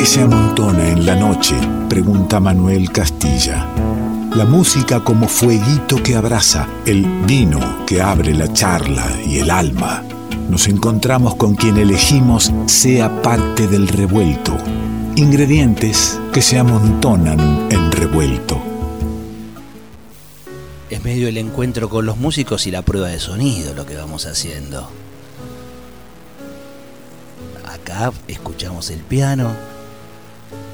que se amontona en la noche? Pregunta Manuel Castilla. La música como fueguito que abraza, el vino que abre la charla y el alma. Nos encontramos con quien elegimos sea parte del revuelto. Ingredientes que se amontonan en revuelto. Es medio el encuentro con los músicos y la prueba de sonido lo que vamos haciendo. Acá escuchamos el piano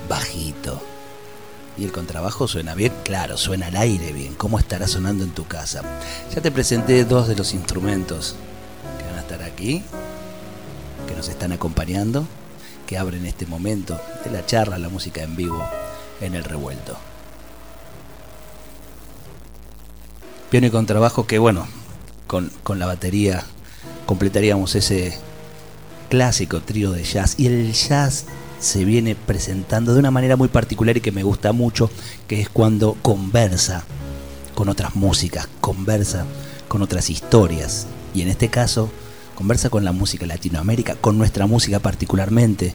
bajito. Y el contrabajo suena bien, claro, suena al aire bien. ¿Cómo estará sonando en tu casa? Ya te presenté dos de los instrumentos que van a estar aquí, que nos están acompañando, que abren este momento de la charla, la música en vivo en el revuelto. Piano y contrabajo que bueno, con, con la batería completaríamos ese clásico trío de jazz. Y el jazz se viene presentando de una manera muy particular y que me gusta mucho, que es cuando conversa con otras músicas, conversa con otras historias. Y en este caso, conversa con la música Latinoamérica, con nuestra música particularmente.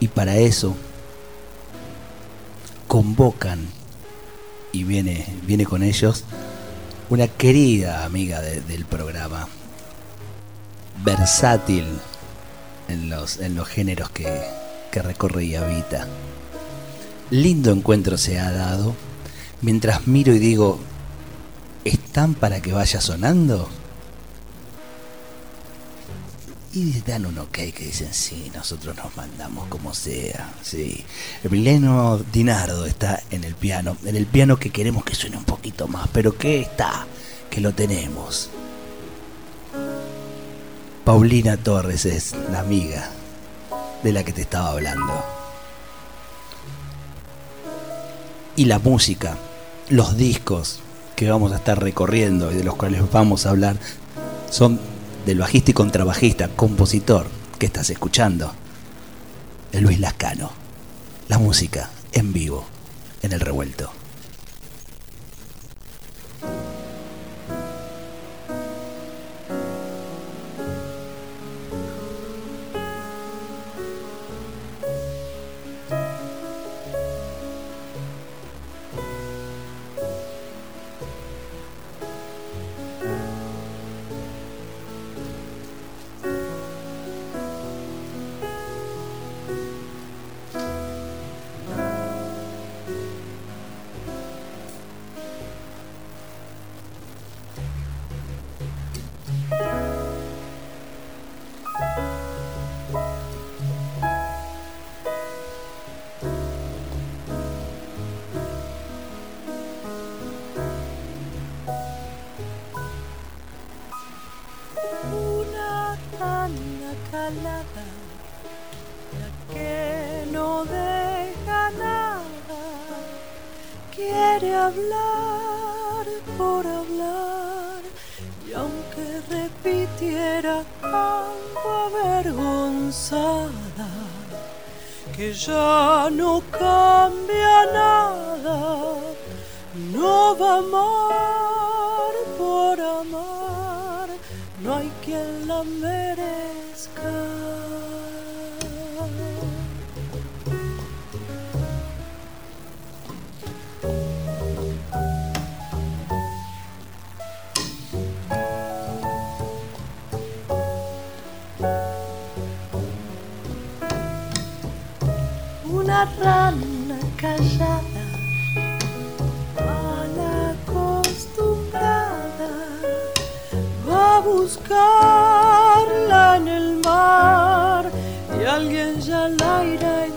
Y para eso convocan y viene, viene con ellos una querida amiga del programa, versátil en los, en los géneros que, recorre y habita. Lindo encuentro se ha dado. Mientras miro y digo, ¿están para que vaya sonando? Y dan un ok que dicen, sí, nosotros nos mandamos como sea, sí. Emiliano Dinardo está en el piano, en el piano que queremos que suene un poquito más, pero que está, que lo tenemos. Paulina Torres es la amiga de la que te estaba hablando. Y la música, los discos que vamos a estar recorriendo y de los cuales vamos a hablar son del bajista y contrabajista, compositor que estás escuchando, de Luis Lascano. La música en vivo, en el revuelto. cambia nada, no va a amar por amar, no hay quien la merezca. run callada, mal acostumbrada, va a buscarla en el mar y alguien ya la irá.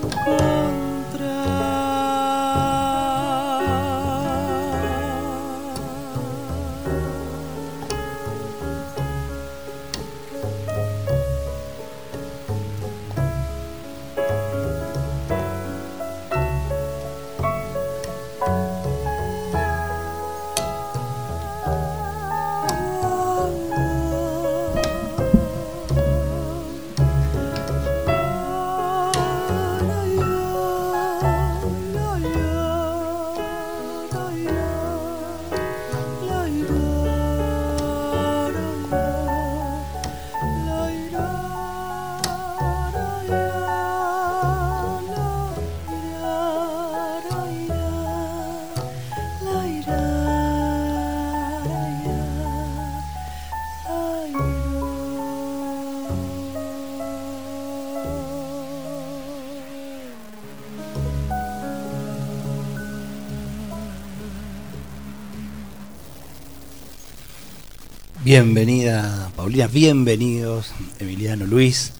Bienvenida, Paulina, bienvenidos, Emiliano Luis.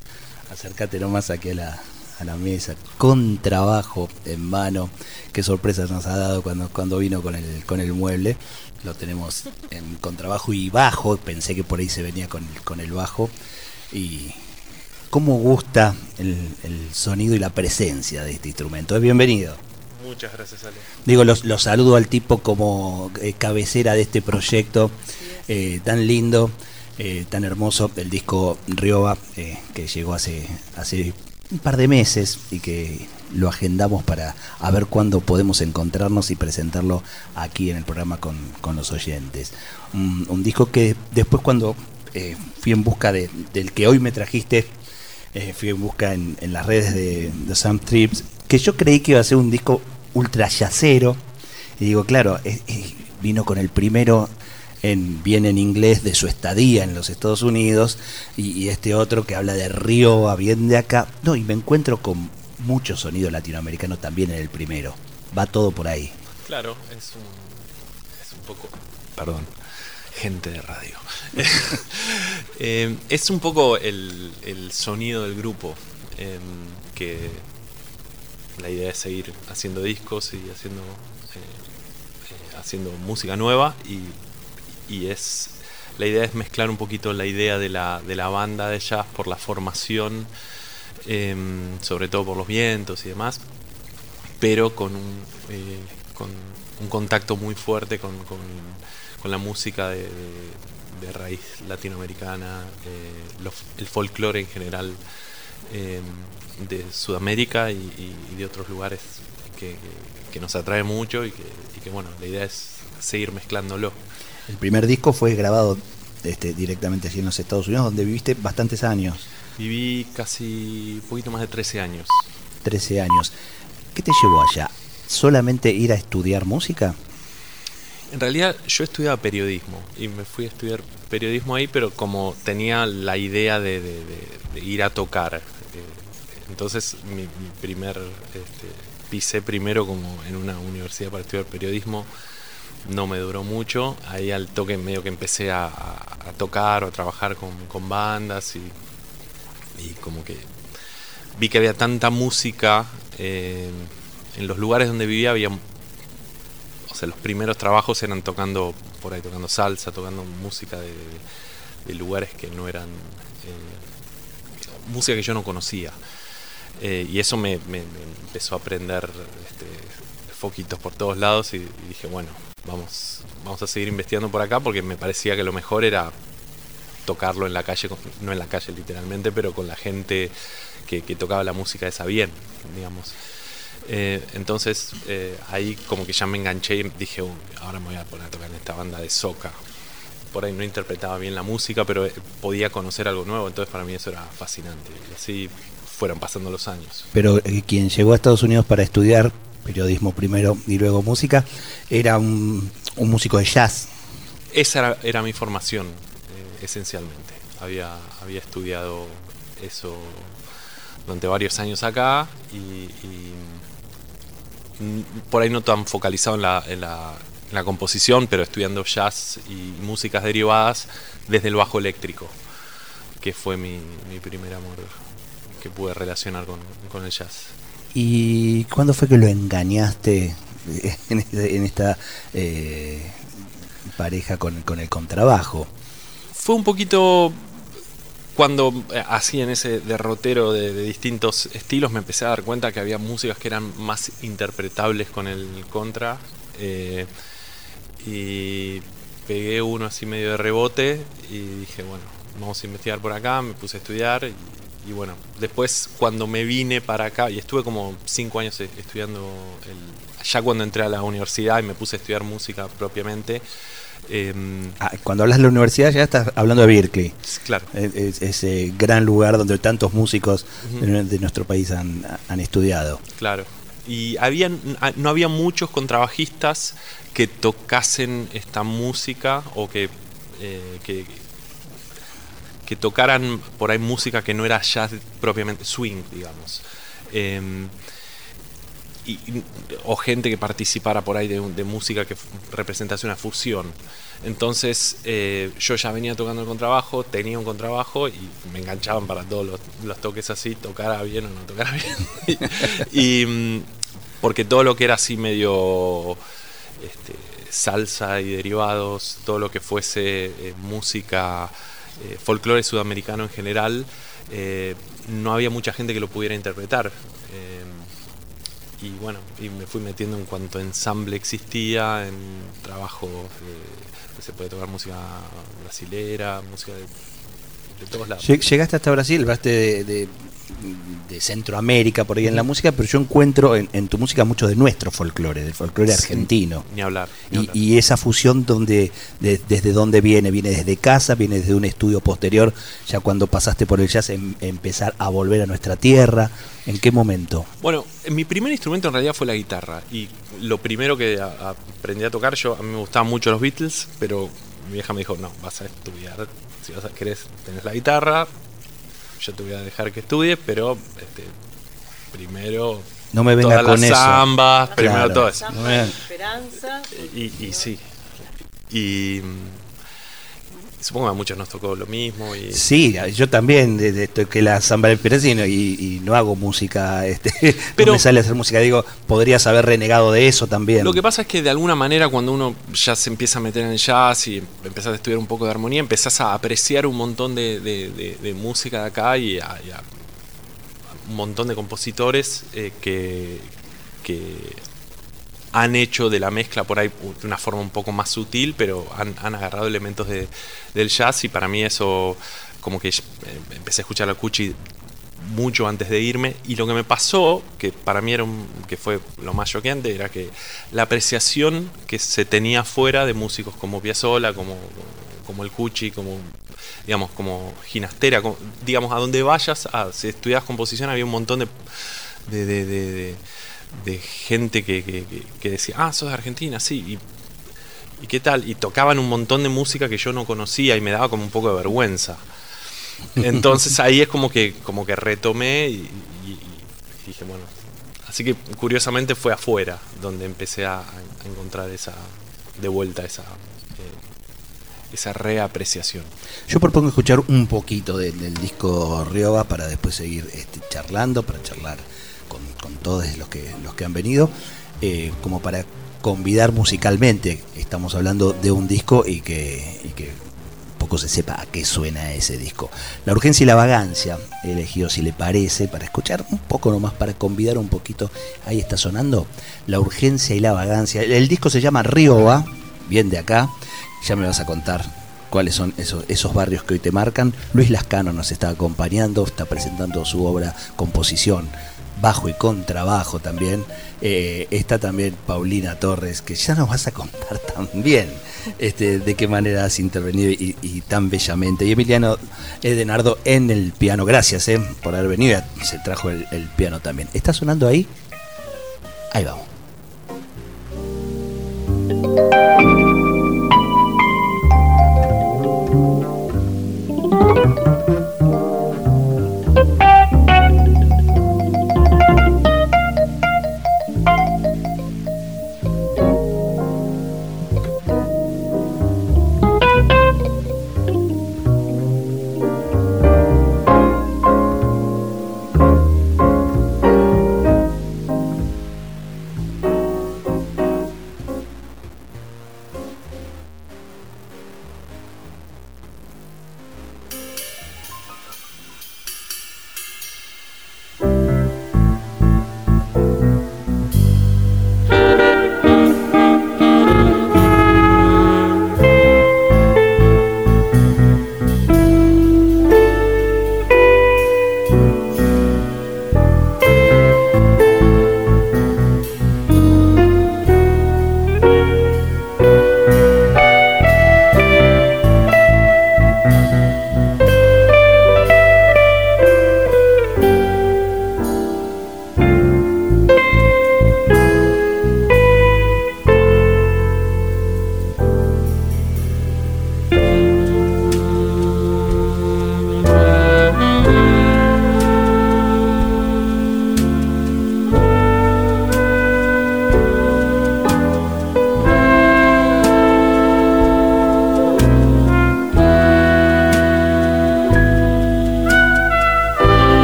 Acércate nomás aquí a la, a la mesa, con trabajo en mano. Qué sorpresa nos ha dado cuando, cuando vino con el, con el mueble. Lo tenemos en contrabajo y bajo. Pensé que por ahí se venía con, con el bajo. Y cómo gusta el, el sonido y la presencia de este instrumento. Bienvenido. Muchas gracias, Ale. Digo, los, los saludo al tipo como eh, cabecera de este proyecto eh, tan lindo, eh, tan hermoso, el disco Rioba, eh, que llegó hace, hace un par de meses y que lo agendamos para a ver cuándo podemos encontrarnos y presentarlo aquí en el programa con, con los oyentes. Un, disco que después cuando fui en busca de, del que hoy me trajiste, fui en busca en, las redes de, de Sam Trips, que yo creí que iba a ser un disco ultra yacero. Y digo, claro, vino con el primero en, bien en inglés de su estadía en los Estados Unidos y, y este otro que habla de Río a bien de acá. No, y me encuentro con mucho sonido latinoamericano también en el primero. Va todo por ahí. Claro, es un, es un poco. Perdón, gente de radio. Eh, es un poco el, el sonido del grupo. eh, que la idea es seguir haciendo discos y haciendo, eh, eh, haciendo música nueva. Y, y es. La idea es mezclar un poquito la idea de la, de la banda de jazz por la formación, eh, sobre todo por los vientos y demás, pero con un, eh, con un contacto muy fuerte con, con, la música de, raíz latinoamericana, eh, el folclore en general eh, de Sudamérica y, de otros lugares que, que- nos atrae mucho y que, bueno, la idea es seguir mezclándolo. El primer disco fue grabado este, directamente allí en los Estados Unidos, donde viviste bastantes años, Viví casi un poquito más de 13 años. 13 años. ¿Qué te llevó allá? ¿Solamente ir a estudiar música? En realidad yo estudiaba periodismo y me fui a estudiar periodismo ahí, pero como tenía la idea de, de- de- de ir a tocar. eh, entonces mi, mi primer, este, pisé primero como en una universidad para estudiar periodismo, no me duró mucho, ahí al toque medio que empecé a, tocar o a trabajar con, bandas y, como que vi que había tanta música eh, en los lugares donde vivía había o sea, los primeros trabajos eran tocando por ahí, tocando salsa, tocando música de, lugares que no eran eh, música que yo no conocía. Eh, y eso me, empezó a prender este, foquitos por todos lados y, y dije, bueno, vamos, vamos a seguir investigando por acá porque me parecía que lo mejor era tocarlo en la calle, no en la calle literalmente, pero con la gente que, que tocaba la música esa bien, digamos. Eh, entonces eh, ahí como que ya me enganché y dije, "Uy, ahora me voy a poner a tocar en esta banda de soca. Por ahí no interpretaba bien la música, pero eh, podía conocer algo nuevo, entonces para mí eso era fascinante. Y así fueron pasando los años. Pero eh, quien llegó a Estados Unidos para estudiar periodismo primero y luego música era un, músico de jazz. Esa era, mi formación, eh, esencialmente. Había, había estudiado eso durante varios años acá y, por ahí no tan focalizado en la, composición, pero estudiando jazz y músicas derivadas desde el bajo eléctrico, que fue mi, primer amor que pude relacionar con el jazz. ¿Y cuándo fue que lo engañaste en, esta eh, pareja con, el contrabajo? Fue un poquito cuando eh, así en ese derrotero de, de distintos estilos me empecé a dar cuenta que había músicas que eran más interpretables con el contra eh, y pegué uno así medio de rebote y dije bueno vamos a investigar por acá me puse a estudiar y, y bueno después cuando me vine para acá y estuve como cinco años eh, estudiando el, ya cuando entré a la universidad y me puse a estudiar música propiamente em, Ah, cuando hablas de la universidad ya estás hablando de Berkeley. claro Es- es- ese gran lugar donde tantos músicos de, de nuestro país han, han estudiado. Claro. Y habían, a- no había muchos contrabajistas que tocasen esta música o que, eh, que, que tocaran por ahí música que no era jazz propiamente, swing, digamos. Em, o gente que participara por ahí de, música que representase una fusión. Entonces eh, yo ya venía tocando el contrabajo, tenía un contrabajo y me enganchaban para todos los, toques así, tocara bien o no tocara bien. y, mm, porque todo lo que era así medio este, salsa y derivados, todo lo que fuese eh, música, eh, folclore sudamericano en general, no había mucha gente que lo pudiera interpretar y bueno, y me fui metiendo en cuanto ensamble existía, en trabajo, se puede tocar música brasilera, música de, todos lados. Llegaste hasta Brasil, hablaste de, Centroamérica por ahí en la música, pero yo encuentro en, tu música mucho de nuestro folclore, del folclore argentino. Ni hablar. y, esa fusión donde desde dónde viene, viene desde casa, viene desde un estudio posterior, ya cuando pasaste por el jazz, em, empezar a volver a nuestra tierra. ¿En qué momento? Bueno, mi primer instrumento en realidad fue la guitarra. Y lo primero que aprendí a tocar, yo a mí me gustaban mucho los Beatles, pero mi vieja me dijo, no, vas a estudiar, si vas a querés, tenés la guitarra, yo te voy a dejar que estudies, pero este, primero no me venga con las zambas, primero todo eso. Y, y sí. Y Supongo que a muchos nos tocó lo mismo. Y... Sí, yo también de, que la samba de y, y, no hago música, este, Pero, no me sale a hacer música, digo, podrías haber renegado de eso también. Lo que pasa es que de alguna manera cuando uno ya se empieza a meter en el jazz y empezás a estudiar un poco de armonía, empezás a apreciar un montón de, música de acá y a, un montón de compositores eh, que, que han hecho de la mezcla por ahí de una forma un poco más sutil, pero han, agarrado elementos de, del jazz y para mí eso como que eh, empecé a escuchar la Cuchi mucho antes de irme y lo que me pasó, que para mí era un, que fue lo más choqueante, era que la apreciación que se tenía fuera de músicos como Piazzolla, como, como el Cuchi, como digamos como Ginastera, digamos a donde vayas, a, si estudias composición había un montón de de gente que, decía, ah, sos de Argentina, sí, y, qué tal, y tocaban un montón de música que yo no conocía y me daba como un poco de vergüenza. Entonces ahí es como que, como que retomé y, dije, bueno, así que curiosamente fue afuera donde empecé a, encontrar esa, de vuelta esa, esa reapreciación. Yo propongo escuchar un poquito del, disco Rioba para después seguir este, charlando, para charlar con todos los que, los que han venido, eh, como para convidar musicalmente. Estamos hablando de un disco y que, y que poco se sepa a qué suena ese disco. La urgencia y la vagancia, he elegido si le parece, para escuchar un poco nomás, para convidar un poquito. Ahí está sonando La urgencia y la vagancia. El, disco se llama Rioba, bien de acá, ya me vas a contar cuáles son esos, esos barrios que hoy te marcan. Luis Lascano nos está acompañando, está presentando su obra Composición bajo y contrabajo también. Eh, está también Paulina Torres, que ya nos vas a contar también este, de qué manera has intervenido y, tan bellamente. Y Emiliano Edenardo en el piano. Gracias eh, por haber venido. Se trajo el, el piano también. ¿Está sonando ahí? Ahí vamos.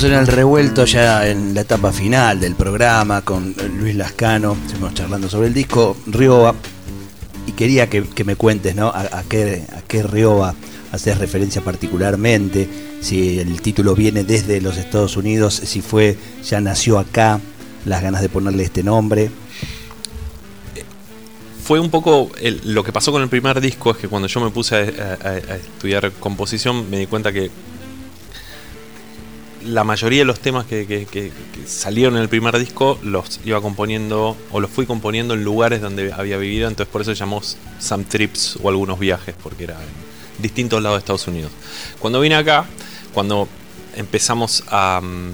Estamos en el revuelto ya en la etapa final del programa con Luis Lascano, estuvimos charlando sobre el disco Rioba y quería que, me cuentes ¿no? a, qué, a qué Rioba haces referencia particularmente, si el título viene desde los Estados Unidos, si fue, ya nació acá, las ganas de ponerle este nombre. Fue un poco lo que pasó con el primer disco, es que cuando yo me puse a estudiar composición me di cuenta que la mayoría de los temas que, salieron en el primer disco los iba componiendo o los fui componiendo en lugares donde había vivido, entonces por eso llamamos some trips o algunos viajes, porque era en distintos lados de Estados Unidos. Cuando vine acá, cuando empezamos a mm,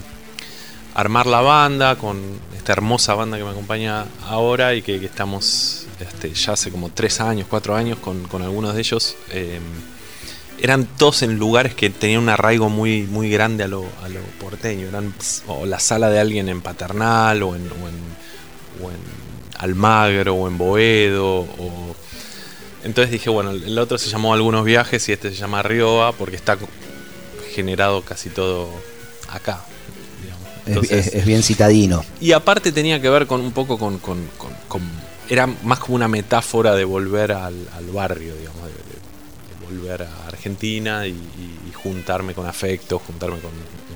armar la banda con esta hermosa banda que me acompaña ahora y que, estamos este, ya hace como tres años, cuatro años con, algunos de ellos. Em, eran todos en lugares que tenían un arraigo muy, muy grande a lo, a lo porteño. Eran o la sala de alguien en Paternal o en, o en, Almagro o en Boedo. O... Entonces dije, bueno, el otro se llamó Algunos Viajes y este se llama Rioba porque está generado casi todo acá. es, bien citadino. Y aparte tenía que ver con un poco con, era más como una metáfora de volver al, barrio, digamos, volver a Argentina y, juntarme con afectos, juntarme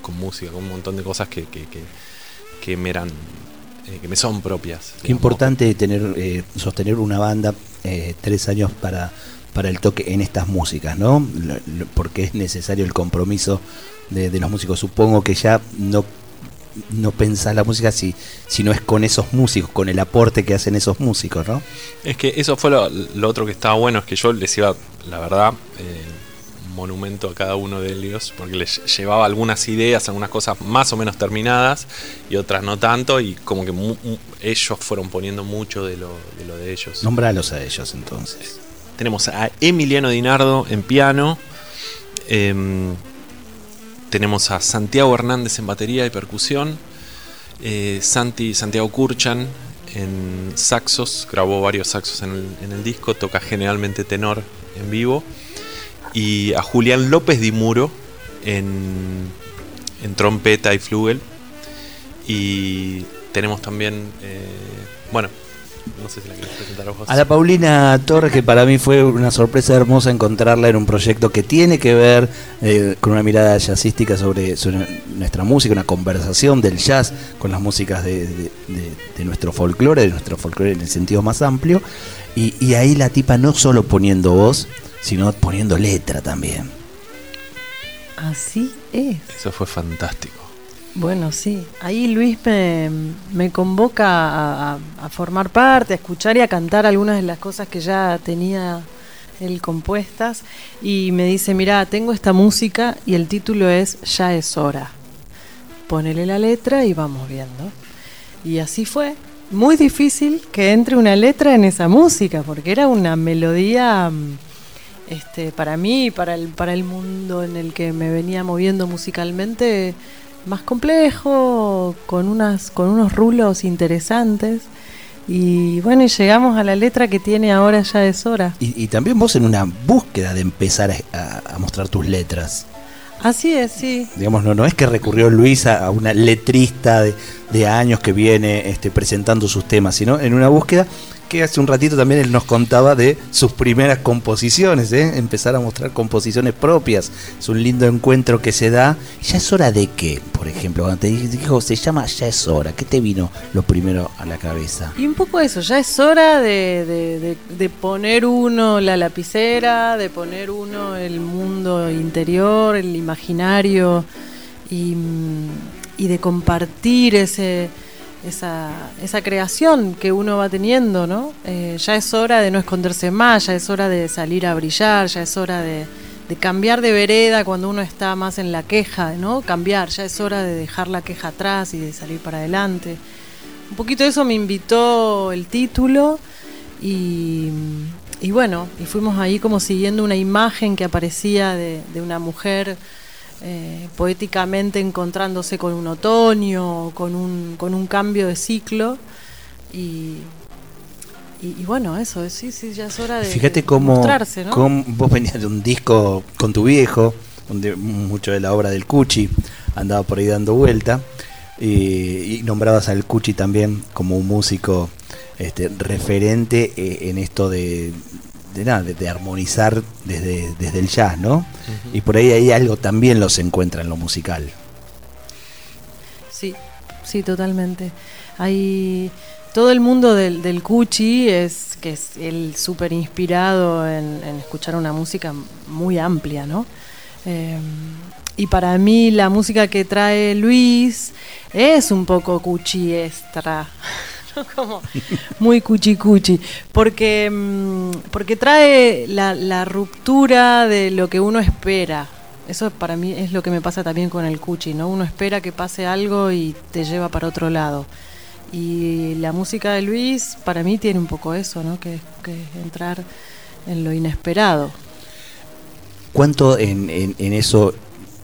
con, música, con un montón de cosas que, que, me eran eh, que me son propias. Qué importante tener eh, sostener una banda eh, tres años para, para el toque en estas músicas, ¿no? Porque es necesario el compromiso de, los músicos. Supongo que ya no no pensás la música si, si no es con esos músicos, con el aporte que hacen esos músicos, ¿no? Es que eso fue lo, otro que estaba bueno, es que yo les iba, la verdad, eh, monumento a cada uno de ellos, porque les llevaba algunas ideas, algunas cosas más o menos terminadas y otras no tanto, y como que ellos fueron poniendo mucho de lo de, ellos. Nómbralos a ellos entonces. Tenemos a Emiliano Dinardo en piano. Em, tenemos a Santiago Hernández en batería y percusión. Eh, Santi, Santiago Kurchan en saxos, grabó varios saxos en el, disco, toca generalmente tenor en vivo. Y a Julián López Di Muro en, en trompeta y flugel. Y tenemos también, eh, bueno, no sé si la quieres presentar a vos. A la Paulina Torres, que para mí fue una sorpresa hermosa encontrarla en un proyecto que tiene que ver eh, con una mirada jazzística sobre, nuestra música, una conversación del jazz con las músicas de, nuestro folclore, de nuestro folclore en el sentido más amplio. Y, y ahí la tipa no solo poniendo voz, sino poniendo letra también. Así es. Eso fue fantástico. Bueno, sí. Ahí Luis me, convoca a, formar parte, a escuchar y a cantar algunas de las cosas que ya tenía él compuestas. Y me dice, mira, tengo esta música y el título es Ya es hora. Ponele la letra y vamos viendo. Y así fue. Muy difícil que entre una letra en esa música, porque era una melodía... Este, para mí, para el, para el mundo en el que me venía moviendo musicalmente, más complejo, con, unas, con unos rulos interesantes. Y bueno, y llegamos a la letra que tiene ahora ya es hora. Y, también vos en una búsqueda de empezar a, mostrar tus letras. Así es, sí. Digamos, no, no es que recurrió Luis a, una letrista de, de, años que viene este, presentando sus temas, sino en una búsqueda que hace un ratito también él nos contaba de sus primeras composiciones, ¿eh? empezar a mostrar composiciones propias. Es un lindo encuentro que se da. ¿Ya es hora de qué? Por ejemplo, cuando te dijo, se llama Ya es hora, ¿qué te vino lo primero a la cabeza? Y un poco eso, ya es hora de, poner uno la lapicera, de poner uno el mundo interior, el imaginario y, y de compartir ese esa, esa creación que uno va teniendo, ¿no? Eh, ya es hora de no esconderse más, ya es hora de salir a brillar, ya es hora de, de cambiar de vereda cuando uno está más en la queja, ¿no? Cambiar, ya es hora de dejar la queja atrás y de salir para adelante. Un poquito eso me invitó el título y, y bueno, y fuimos ahí como siguiendo una imagen que aparecía de, de una mujer eh, poéticamente encontrándose con un otoño, con un, con un cambio de ciclo. Y, y, y bueno, eso, sí, sí, ya es hora de, Fíjate cómo, mostrarse, ¿no? cómo vos venías de un disco con tu viejo, donde mucho de la obra del Cuchi andaba por ahí dando vuelta, y, y nombrabas al Cuchi también como un músico este, referente eh, en esto de, de nada, de, de armonizar desde, desde el jazz, ¿no? Y por ahí hay algo también los encuentra en lo musical. Sí, sí, totalmente. Hay todo el mundo del, del Cuchi es que es el súper inspirado en, en escuchar una música muy amplia, ¿no? Eh, y para mí la música que trae Luis es un poco cuchiestra. ¿no? Como muy cuchi cuchi. Porque, mm, porque trae la, la ruptura de lo que uno espera. Eso para mí es lo que me pasa también con el cuchi, ¿no? Uno espera que pase algo y te lleva para otro lado. Y la música de Luis para mí tiene un poco eso, ¿no? Que, que entrar en lo inesperado. ¿Cuánto en, en- en eso,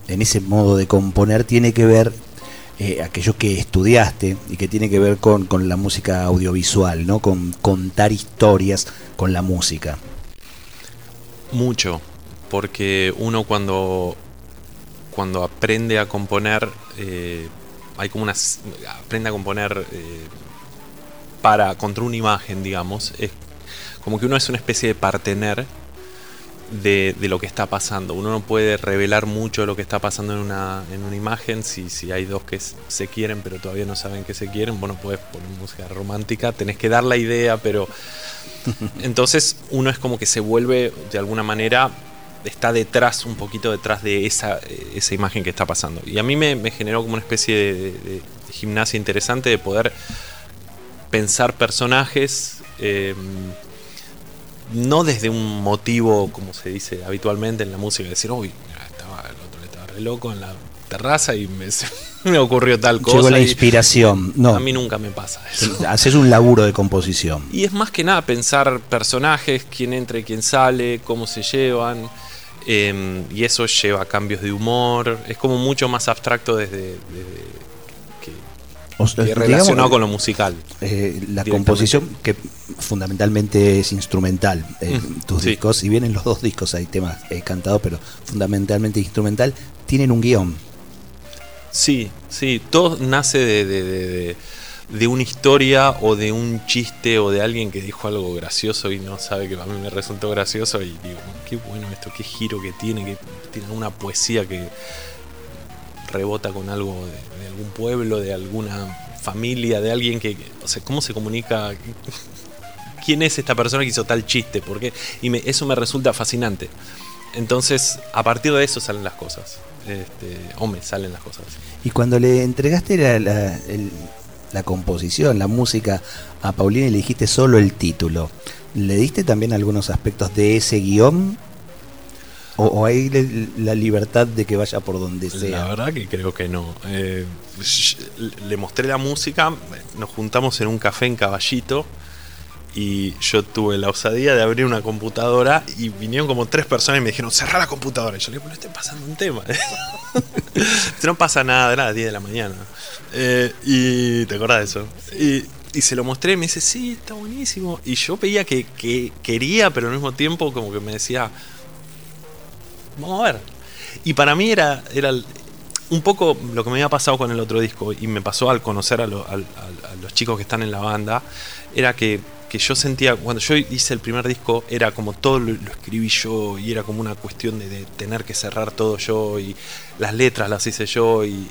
en ese modo de componer, tiene que ver eh, aquello que estudiaste y que tiene que ver con, con la música audiovisual, ¿no? Con contar historias con la música. Mucho, porque uno cuando, cuando aprende a componer, eh, hay como unas. aprende a componer eh, para. contra una imagen, digamos. Es como que uno es una especie de partener de, de lo que está pasando. Uno no puede revelar mucho de lo que está pasando en una, en una imagen. Si, si hay dos que se quieren pero todavía no saben que se quieren, bueno, puedes poner música romántica, tenés que dar la idea, pero entonces uno es como que se vuelve de alguna manera, está detrás, un poquito detrás de esa, eh, esa imagen que está pasando. Y a mí me, me generó como una especie de, de- de gimnasia interesante de poder pensar personajes. eh, no desde un motivo, como se dice habitualmente en la música, decir, uy, estaba, el otro estaba re loco en la terraza y me, me ocurrió tal cosa. Llegó la y inspiración. No, A mí nunca me pasa eso. haces un laburo de composición. Y es más que nada pensar personajes, quién entra y quién sale, cómo se llevan. eh, y eso lleva a cambios de humor. Es como mucho más abstracto desde, O sea, que digamos, relacionado con lo musical. eh, la composición que fundamentalmente es instrumental eh, Mm, tus sí. discos si bien en los dos discos hay temas eh, cantados pero fundamentalmente instrumental tienen un guion Sí, sí, todo nace de, de- de- de- de una historia o de un chiste o de alguien que dijo algo gracioso y no sabe que a mí me resultó gracioso y digo, qué bueno esto, qué giro que tiene, que tiene una poesía que rebota con algo de, algún pueblo, de alguna familia, de alguien que, o sea, cómo se comunica, quién es esta persona que hizo tal chiste. Y me- eso me resulta fascinante. Entonces, a partir de eso salen las cosas. Este, o salen las cosas. y cuando le entregaste la, la composición la música a Paulina y le dijiste solo el título le diste también algunos aspectos de ese guion o, o hay la libertad de que vaya por donde La sea verdad que creo que no. Eh, le mostré la música, nos juntamos en un café en Caballito y yo tuve la osadía de abrir una computadora y vinieron como tres personas y me dijeron, cerrá la computadora. Y yo le digo, no estoy pasando un tema. no pasa nada, era las 10 de la mañana. Eh, y te acordás de eso. Y, y se lo mostré y me dice, sí, está buenísimo. Y yo veía que, que quería, pero al mismo tiempo como que me decía, vamos a ver. Y para mí era, era un poco lo que me había pasado con el otro disco y me pasó al conocer a, lo- al- al- a los chicos que están en la banda, era que, que yo sentía, cuando yo hice el primer disco, era como todo lo, lo escribí yo y era como una cuestión de, de tener que cerrar todo yo y las letras las hice yo y, y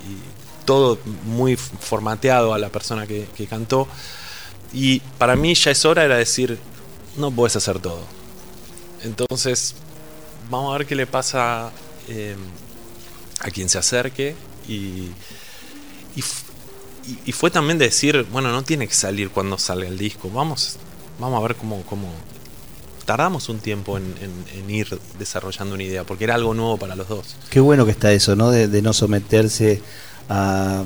todo muy formateado a la persona que, que cantó. Y para mí ya es hora era decir, no puedes hacer todo. Entonces, vamos a ver qué le pasa eh, a quien se acerque y, y, fue también de decir, bueno, no tiene que salir cuando salga el disco, vamos, vamos a ver cómo, cómo... Tardamos un tiempo en, ir desarrollando una idea, porque era algo nuevo para los dos. Qué bueno que está eso, ¿no? De, no someterse a,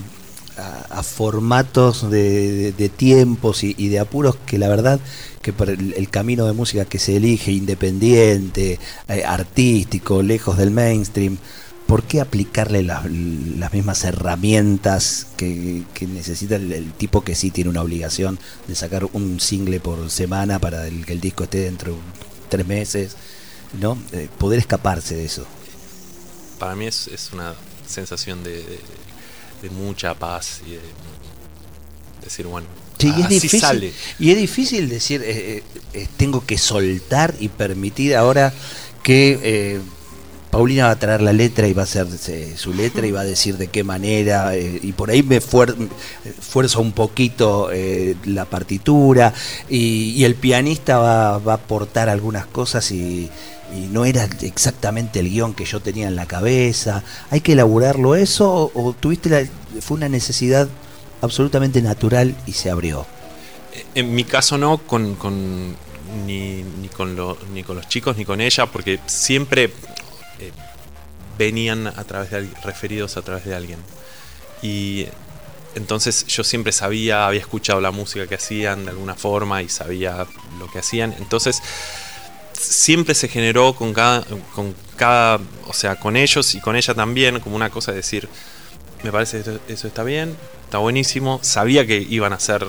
a, formatos de, tiempos y, de apuros que la verdad que por el, camino de música que se elige, independiente, eh, artístico, lejos del mainstream, ¿por qué aplicarle las mismas herramientas que, necesita el, tipo que sí tiene una obligación de sacar un single por semana para que el disco esté dentro de tres meses? ¿no? Eh, poder escaparse de eso. Para mí es, una sensación de, mucha paz y de decir, bueno, Sí, y es difícil, Y es difícil decir, eh, eh, tengo que soltar y permitir ahora que Paulina va a traer la letra y va a hacer eh, su letra y va a decir de qué manera, eh, y por ahí me fuerza un poquito eh, la partitura, y, el pianista va, a aportar algunas cosas y, no era exactamente el guion que yo tenía en la cabeza. ¿Hay que elaborarlo eso o, tuviste la, fue una necesidad absolutamente natural y se abrió? En mi caso no, con, con ni, ni, con ni con los chicos ni con ella, porque siempre eh, venían a través de referidos a través de alguien. Y entonces yo siempre sabía, había escuchado la música que hacían de alguna forma y sabía lo que hacían. Entonces siempre se generó con cada, con cada, o sea, con ellos y con ella también, como una cosa de decir, me parece que eso está bien, está buenísimo, sabía que iban a hacer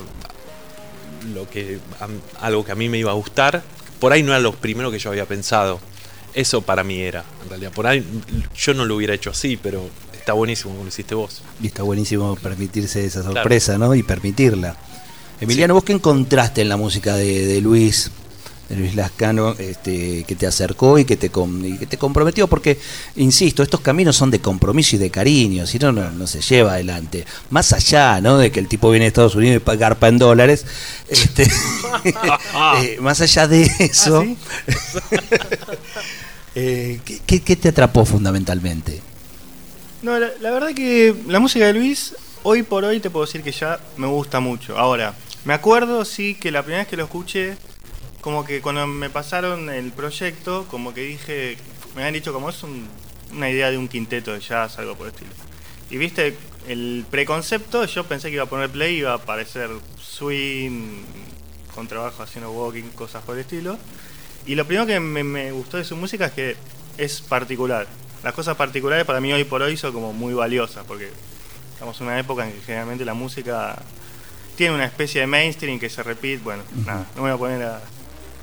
lo que, algo que a mí me iba a gustar. Por ahí no era lo primero que yo había pensado, eso para mí era, en realidad. Por ahí yo no lo hubiera hecho así, pero está buenísimo como lo hiciste vos. Y está buenísimo permitirse esa sorpresa, ¿no? Y permitirla. Emiliano, ¿vos qué encontraste en la música de, Luis? De Luis Lascano, este, que te acercó y que te, que te comprometió, porque, insisto, estos caminos son de compromiso y de cariño, si no, no, se lleva adelante. Más allá, ¿no? De que el tipo viene a Estados Unidos y garpa en dólares, este, eh, más allá de eso, ¿Ah, Eh, ¿qué, te atrapó fundamentalmente? No, la, verdad que la música de Luis, hoy por hoy te puedo decir que ya me gusta mucho. Ahora, me acuerdo, sí, que la primera vez que lo escuché, como que cuando me pasaron el proyecto, como que dije, me habían dicho como es una idea de un quinteto de jazz, algo por el estilo. Y viste, el preconcepto, yo pensé que iba a poner play, iba a aparecer swing, con trabajo haciendo walking, cosas por el estilo. Y lo primero que me, gustó de su música es que es particular. Las cosas particulares para mí hoy por hoy son como muy valiosas, porque estamos en una época en que generalmente la música tiene una especie de mainstream que se repite. Bueno, nada, no me voy a poner a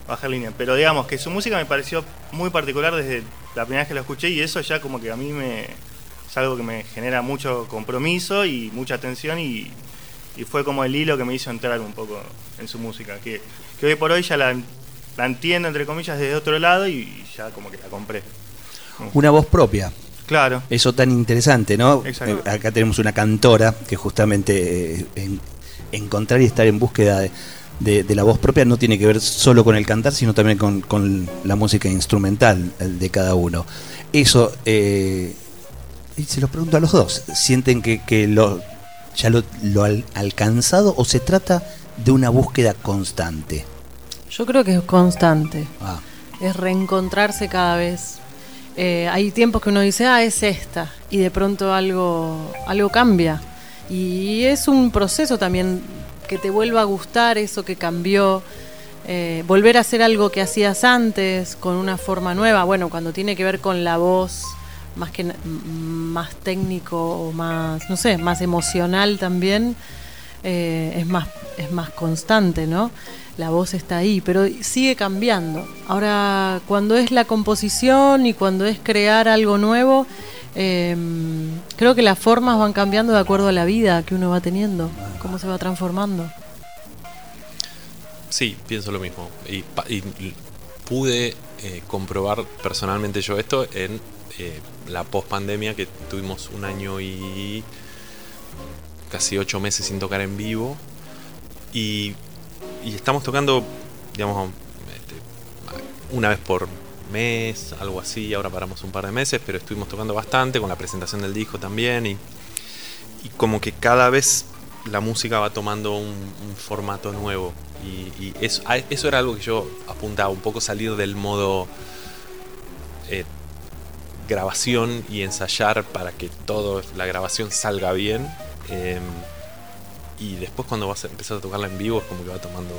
bajar línea. Pero digamos que su música me pareció muy particular desde la primera vez que la escuché y eso ya como que a mí me es algo que me genera mucho compromiso y mucha atención y, fue como el hilo que me hizo entrar un poco en su música. Que, que hoy por hoy ya la la entiendo, entre comillas, desde otro lado y ya como que la compré. Una voz propia. Claro. Eso tan interesante, ¿no? Eh, acá tenemos una cantora que justamente eh, encontrar y estar en búsqueda de, la voz propia no tiene que ver solo con el cantar, sino también con, la música instrumental de cada uno. Eso, eh, se lo pregunto a los dos, ¿sienten que, lo, ya lo, lo han alcanzado o se trata de una búsqueda constante? Yo creo que es constante. Ah. Es reencontrarse cada vez. Eh, hay tiempos que uno dice, ah, es esta, y de pronto algo, algo cambia. Y es un proceso también que te vuelva a gustar eso que cambió. Eh, volver a hacer algo que hacías antes con una forma nueva. Bueno, cuando tiene que ver con la voz, más que más técnico o más, no sé, más emocional también, eh, es más es más constante, ¿no? la voz está ahí, pero sigue cambiando. Ahora, cuando es la composición y cuando es crear algo nuevo, em, creo que las formas van cambiando de acuerdo a la vida que uno va teniendo, cómo se va transformando. Sí, pienso lo mismo. Y, pude eh, comprobar personalmente yo esto en eh, la post-pandemia que tuvimos un año y casi ocho meses sin tocar en vivo. Y y estamos tocando, digamos, este, una vez por mes, algo así, ahora paramos un par de meses, pero estuvimos tocando bastante con la presentación del disco también y, como que cada vez la música va tomando un, formato nuevo. Y, eso, eso, era algo que yo apuntaba, un poco salir del modo eh, grabación y ensayar para que todo la grabación salga bien. Em, y después cuando vas a empezar a tocarla en vivo es como que va tomando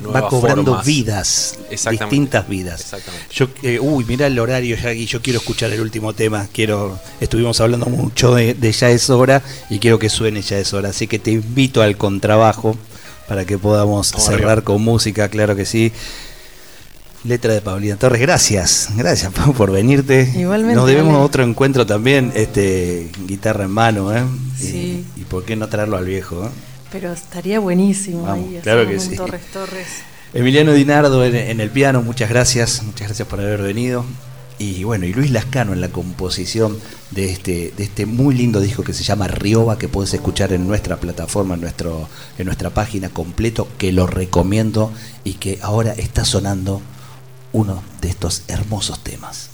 va, cobrando vidas, distintas vidas. Exactamente. Yo, eh, uy, mira el horario ya y yo quiero escuchar el último tema. Quiero, estuvimos hablando mucho de, Ya es hora y quiero que suene Ya es hora. Así que te invito al contrabajo para que podamos cerrar con música, claro que sí. Letra de Paulina Torres, gracias, gracias por venirte. Igualmente. Nos debemos otro encuentro también, este guitarra en mano, ¿eh? Sí. Y, por qué no traerlo al viejo, ¿eh? Pero estaría buenísimo ahí. Claro que sí. Torres Torres. Emiliano Dinardo en, el piano, muchas gracias, muchas gracias por haber venido. Y bueno, y Luis Lascano en la composición de este, de este muy lindo disco que se llama Rioba, que puedes escuchar en nuestra plataforma, en, nuestro, en nuestra página completo, que lo recomiendo y que ahora está sonando uno de estos hermosos temas.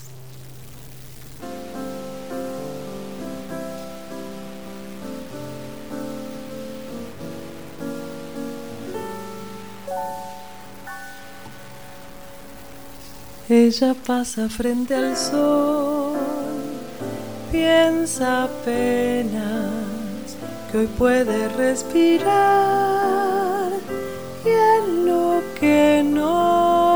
Ella pasa frente al sol, piensa apenas que hoy puede respirar y en lo que no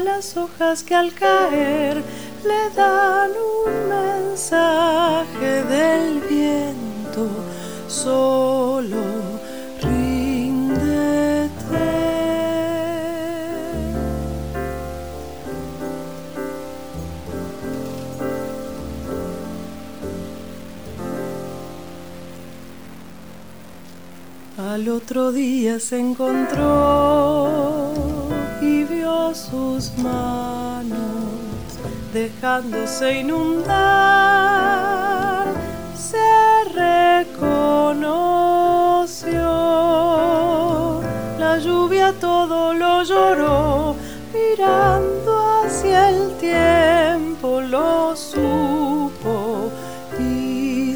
las hojas que al caer le dan un mensaje del viento solo Al otro día se encontró sus manos dejándose inundar. Se reconoció, la lluvia todo lo lloró, mirando hacia el tiempo lo supo y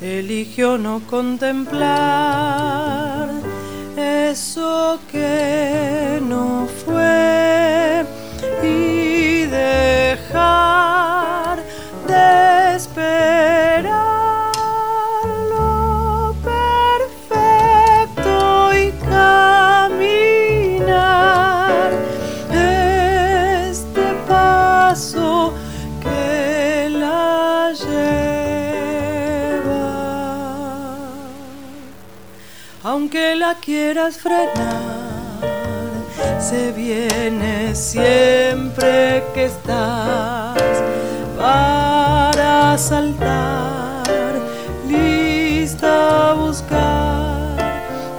eligió no contemplar eso que no fue y dejar quieras frenar, se viene siempre que estás para saltar, lista a buscar.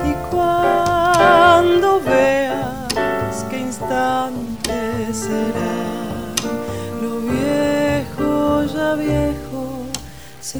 Y cuando veas qué instante será, lo viejo ya viejo se